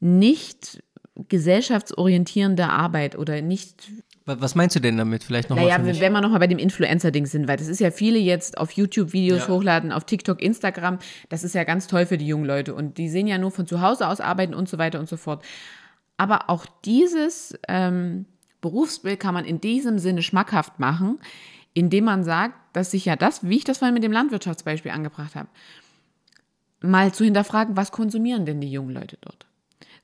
nicht gesellschaftsorientierende Arbeit oder nicht was meinst du denn damit? Vielleicht noch Naja, wenn wir nochmal bei dem Influencer-Ding sind, weil das ist ja viele jetzt auf YouTube Videos ja. hochladen, auf TikTok, Instagram. Das ist ja ganz toll für die jungen Leute. Und die sehen ja nur von zu Hause aus arbeiten und so weiter und so fort. Aber auch dieses ähm, Berufsbild kann man in diesem Sinne schmackhaft machen, indem man sagt, dass sich ja das, wie ich das vorhin mit dem Landwirtschaftsbeispiel angebracht habe, mal zu hinterfragen, was konsumieren denn die jungen Leute dort?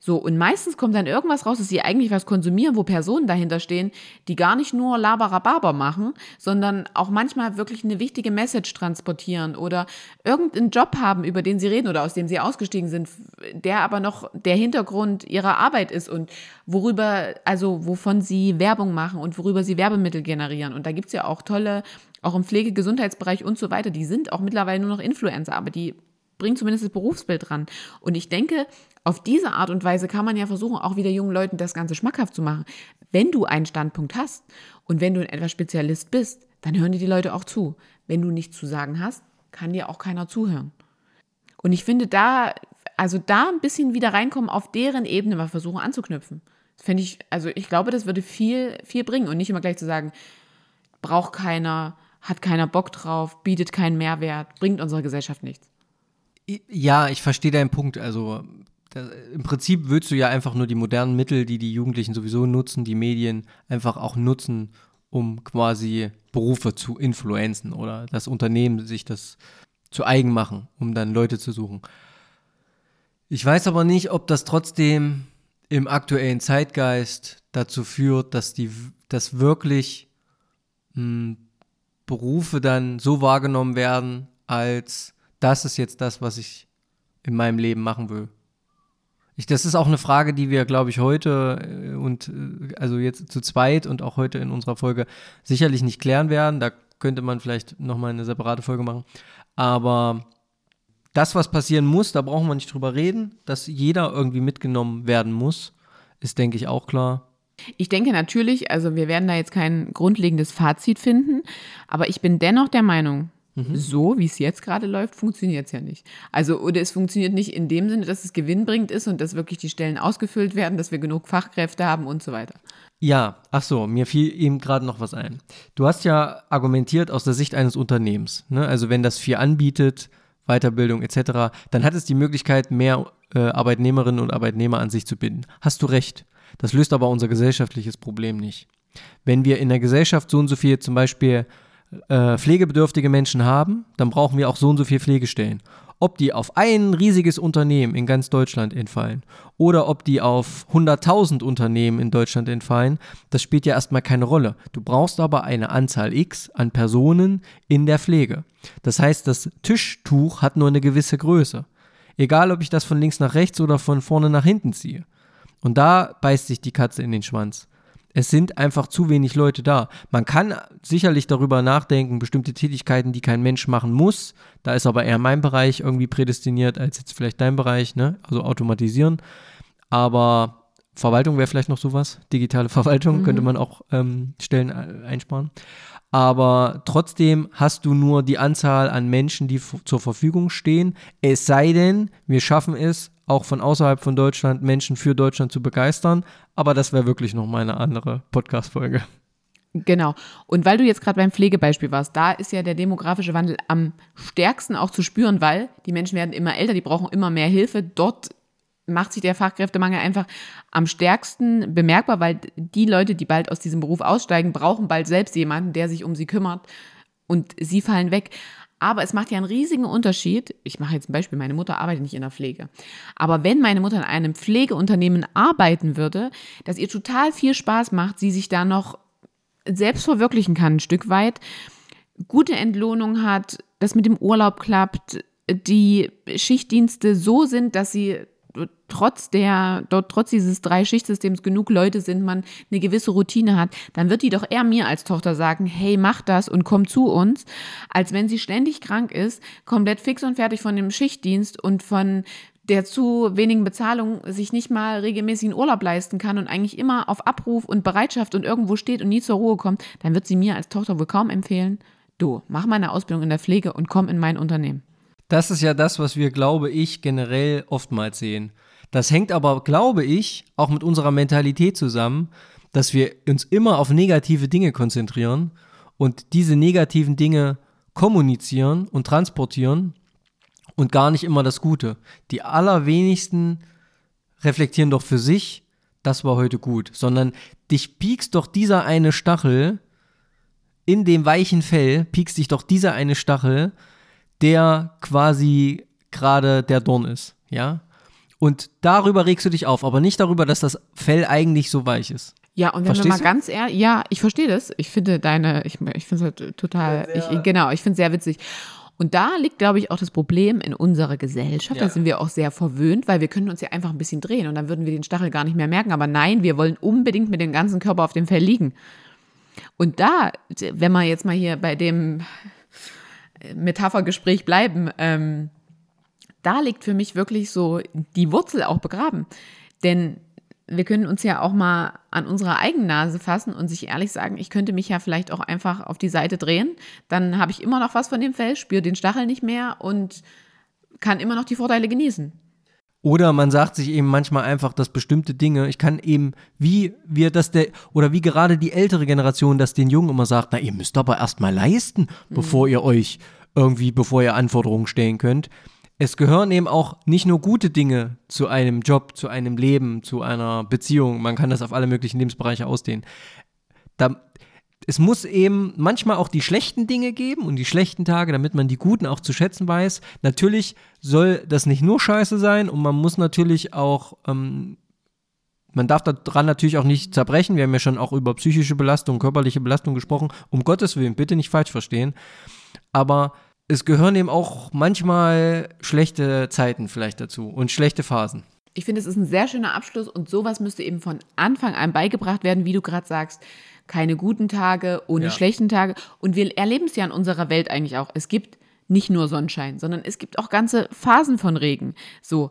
So, und meistens kommt dann irgendwas raus, dass sie eigentlich was konsumieren, wo Personen dahinter stehen, die gar nicht nur Laberababer machen, sondern auch manchmal wirklich eine wichtige Message transportieren oder irgendeinen Job haben, über den sie reden oder aus dem sie ausgestiegen sind, der aber noch der Hintergrund ihrer Arbeit ist und worüber, also wovon sie Werbung machen und worüber sie Werbemittel generieren. Und da gibt es ja auch tolle, auch im Pflegegesundheitsbereich und so weiter, die sind auch mittlerweile nur noch Influencer, aber die bringen zumindest das Berufsbild dran. Und ich denke, auf diese Art und Weise kann man ja versuchen, auch wieder jungen Leuten das Ganze schmackhaft zu machen. Wenn du einen Standpunkt hast und wenn du in etwas Spezialist bist, dann hören dir die Leute auch zu. Wenn du nichts zu sagen hast, kann dir auch keiner zuhören. Und ich finde da, also da ein bisschen wieder reinkommen, auf deren Ebene mal versuchen anzuknüpfen. Das finde ich, also ich glaube, das würde viel, viel bringen und nicht immer gleich zu sagen, braucht keiner, hat keiner Bock drauf, bietet keinen Mehrwert, bringt unserer Gesellschaft nichts. Ja, ich verstehe deinen Punkt. Also da, im Prinzip würdest du ja einfach nur die modernen Mittel, die die Jugendlichen sowieso nutzen, die Medien einfach auch nutzen, um quasi Berufe zu influenzen oder das Unternehmen sich das zu eigen machen, um dann Leute zu suchen. Ich weiß aber nicht, ob das trotzdem im aktuellen Zeitgeist dazu führt, dass die, dass wirklich mh, hm, Berufe dann so wahrgenommen werden, als das ist jetzt das, was ich in meinem Leben machen will. Ich, das ist auch eine Frage, die wir, glaube ich, heute äh, und äh, also jetzt zu zweit und auch heute in unserer Folge sicherlich nicht klären werden. Da könnte man vielleicht nochmal eine separate Folge machen. Aber das, was passieren muss, da brauchen wir nicht drüber reden. Dass jeder irgendwie mitgenommen werden muss, ist, denke ich, auch klar. Ich denke natürlich, also wir werden da jetzt kein grundlegendes Fazit finden, aber ich bin dennoch der Meinung, Mhm. So, wie es jetzt gerade läuft, funktioniert es ja nicht. Also, oder es funktioniert nicht in dem Sinne, dass es gewinnbringend ist und dass wirklich die Stellen ausgefüllt werden, dass wir genug Fachkräfte haben und so weiter. Ja, ach so, mir fiel eben gerade noch was ein. Du hast ja argumentiert aus der Sicht eines Unternehmens. Ne? Also, wenn das viel anbietet, Weiterbildung etc., dann hat es die Möglichkeit, mehr äh, Arbeitnehmerinnen und Arbeitnehmer an sich zu binden. Hast du recht. Das löst aber unser gesellschaftliches Problem nicht. Wenn wir in der Gesellschaft so und so viel zum Beispiel äh, pflegebedürftige Menschen haben, dann brauchen wir auch so und so viele Pflegestellen. Ob die auf ein riesiges Unternehmen in ganz Deutschland entfallen oder ob die auf 100.000 Unternehmen in Deutschland entfallen, das spielt ja erstmal keine Rolle. Du brauchst aber eine Anzahl X an Personen in der Pflege. Das heißt, das Tischtuch hat nur eine gewisse Größe. Egal, ob ich das von links nach rechts oder von vorne nach hinten ziehe. Und da beißt sich die Katze in den Schwanz. Es sind einfach zu wenig Leute da. Man kann sicherlich darüber nachdenken, bestimmte Tätigkeiten, die kein Mensch machen muss. Da ist aber eher mein Bereich irgendwie prädestiniert als jetzt vielleicht dein Bereich, ne? Also automatisieren. Aber Verwaltung wäre vielleicht noch sowas. Digitale Verwaltung mhm. könnte man auch ähm, Stellen einsparen. Aber trotzdem hast du nur die Anzahl an Menschen, die zur Verfügung stehen. Es sei denn, wir schaffen es, auch von außerhalb von Deutschland Menschen für Deutschland zu begeistern. Aber das wäre wirklich noch mal eine andere Podcast-Folge. Genau. Und weil du jetzt gerade beim Pflegebeispiel warst, da ist ja der demografische Wandel am stärksten auch zu spüren, weil die Menschen werden immer älter, die brauchen immer mehr Hilfe. Dort macht sich der Fachkräftemangel einfach am stärksten bemerkbar, weil die Leute, die bald aus diesem Beruf aussteigen, brauchen bald selbst jemanden, der sich um sie kümmert und sie fallen weg. Aber es macht ja einen riesigen Unterschied. Ich mache jetzt ein Beispiel, meine Mutter arbeitet nicht in der Pflege. Aber wenn meine Mutter in einem Pflegeunternehmen arbeiten würde, dass ihr total viel Spaß macht, sie sich da noch selbst verwirklichen kann, ein Stück weit, gute Entlohnung hat, das mit dem Urlaub klappt, die Schichtdienste so sind, dass sie trotz der, dort trotz dieses Drei-Schichtsystems genug Leute sind, man eine gewisse Routine hat, dann wird die doch eher mir als Tochter sagen, hey, mach das und komm zu uns, als wenn sie ständig krank ist, komplett fix und fertig von dem Schichtdienst und von der zu wenigen Bezahlung sich nicht mal regelmäßig einen Urlaub leisten kann und eigentlich immer auf Abruf und Bereitschaft und irgendwo steht und nie zur Ruhe kommt, dann wird sie mir als Tochter wohl kaum empfehlen, du, mach meine Ausbildung in der Pflege und komm in mein Unternehmen. Das ist ja das, was wir, glaube ich, generell oftmals sehen. Das hängt aber, glaube ich, auch mit unserer Mentalität zusammen, dass wir uns immer auf negative Dinge konzentrieren und diese negativen Dinge kommunizieren und transportieren und gar nicht immer das Gute. Die allerwenigsten reflektieren doch für sich, das war heute gut, sondern dich piekst doch dieser eine Stachel in dem weichen Fell, piekst dich doch dieser eine Stachel, der quasi gerade der Dorn ist, ja? Und darüber regst du dich auf, aber nicht darüber, dass das Fell eigentlich so weich ist. Ja, und wenn Verstehst wir mal du? ganz ehrlich, ja, ich verstehe das. Ich finde deine, ich, ich finde es halt total, ich, genau, ich finde es sehr witzig. Und da liegt, glaube ich, auch das Problem in unserer Gesellschaft. Ja. Da sind wir auch sehr verwöhnt, weil wir können uns ja einfach ein bisschen drehen und dann würden wir den Stachel gar nicht mehr merken. Aber nein, wir wollen unbedingt mit dem ganzen Körper auf dem Fell liegen. Und da, wenn wir jetzt mal hier bei dem Metaphergespräch bleiben, ähm, da liegt für mich wirklich so die Wurzel auch begraben. Denn wir können uns ja auch mal an unserer eigenen Nase fassen und sich ehrlich sagen, ich könnte mich ja vielleicht auch einfach auf die Seite drehen. Dann habe ich immer noch was von dem Fell, spüre den Stachel nicht mehr und kann immer noch die Vorteile genießen. Oder man sagt sich eben manchmal einfach, dass bestimmte Dinge, ich kann eben, wie wir das der, oder wie gerade die ältere Generation das den Jungen immer sagt, na, ihr müsst aber erst mal leisten, bevor ihr euch irgendwie, bevor ihr Anforderungen stellen könnt. Es gehören eben auch nicht nur gute Dinge zu einem Job, zu einem Leben, zu einer Beziehung. Man kann das auf alle möglichen Lebensbereiche ausdehnen. Da, es muss eben manchmal auch die schlechten Dinge geben und die schlechten Tage, damit man die guten auch zu schätzen weiß. Natürlich soll das nicht nur scheiße sein und man muss natürlich auch, ähm, man darf daran natürlich auch nicht zerbrechen. Wir haben ja schon auch über psychische Belastung, körperliche Belastung gesprochen. Um Gottes Willen, bitte nicht falsch verstehen. Aber es gehören eben auch manchmal schlechte Zeiten vielleicht dazu und schlechte Phasen. Ich finde, es ist ein sehr schöner Abschluss und sowas müsste eben von Anfang an beigebracht werden, wie du gerade sagst. Keine guten Tage, ohne Ja. schlechten Tage. Und wir erleben es ja in unserer Welt eigentlich auch. Es gibt nicht nur Sonnenschein, sondern es gibt auch ganze Phasen von Regen. So,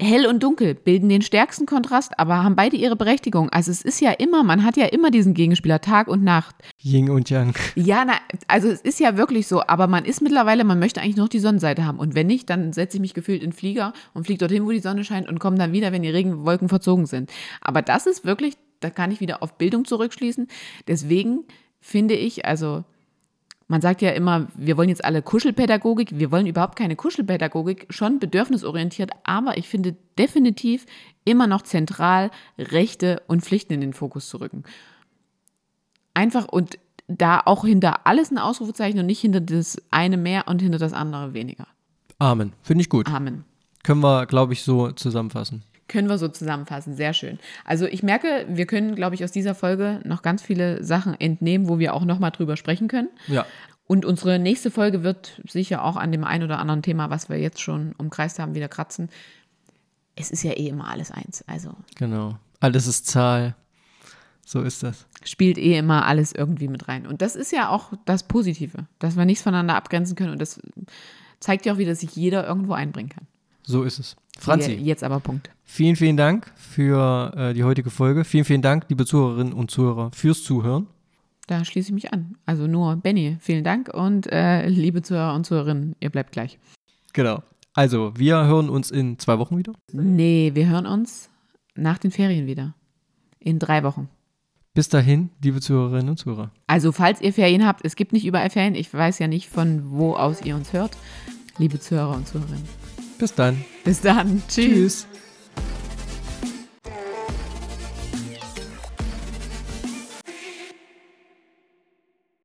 hell und dunkel bilden den stärksten Kontrast, aber haben beide ihre Berechtigung. Also es ist ja immer, man hat ja immer diesen Gegenspieler, Tag und Nacht. Yin und Yang. Ja, na, also es ist ja wirklich so, aber man ist mittlerweile, man möchte eigentlich noch die Sonnenseite haben. Und wenn nicht, dann setze ich mich gefühlt in den Flieger und fliege dorthin, wo die Sonne scheint und komme dann wieder, wenn die Regenwolken verzogen sind. Aber das ist wirklich, da kann ich wieder auf Bildung zurückschließen. Deswegen finde ich, also man sagt ja immer, wir wollen jetzt alle Kuschelpädagogik. Wir wollen überhaupt keine Kuschelpädagogik, schon bedürfnisorientiert, aber ich finde definitiv immer noch zentral Rechte und Pflichten in den Fokus zu rücken. Einfach und da auch hinter alles ein Ausrufezeichen und nicht hinter das eine mehr und hinter das andere weniger. Amen. Finde ich gut. Amen. Können wir, glaube ich, so zusammenfassen. Können wir so zusammenfassen. Sehr schön. Also ich merke, wir können, glaube ich, aus dieser Folge noch ganz viele Sachen entnehmen, wo wir auch nochmal drüber sprechen können. Ja. Und unsere nächste Folge wird sicher auch an dem einen oder anderen Thema, was wir jetzt schon umkreist haben, wieder kratzen. Es ist ja eh immer alles eins. Also Genau. Alles ist Zahl. So ist das. spielt eh immer alles irgendwie mit rein. Und das ist ja auch das Positive, dass wir nichts voneinander abgrenzen können. Und das zeigt ja auch wieder, dass sich jeder irgendwo einbringen kann. So ist es. Franzi, Je- Jetzt aber Punkt. vielen, vielen Dank für äh, die heutige Folge. Vielen, vielen Dank, liebe Zuhörerinnen und Zuhörer, fürs Zuhören. Da schließe ich mich an. Also nur Benny, vielen Dank und äh, liebe Zuhörer und Zuhörerinnen, ihr bleibt gleich. Genau. Also, wir hören uns in zwei Wochen wieder. Nee, wir hören uns nach den Ferien wieder. In drei Wochen. Bis dahin, liebe Zuhörerinnen und Zuhörer. Also, falls ihr Ferien habt, es gibt nicht überall Ferien. Ich weiß ja nicht, von wo aus ihr uns hört. Liebe Zuhörer und Zuhörerinnen. Bis dann. Bis dann. Tschüss. Tschüss.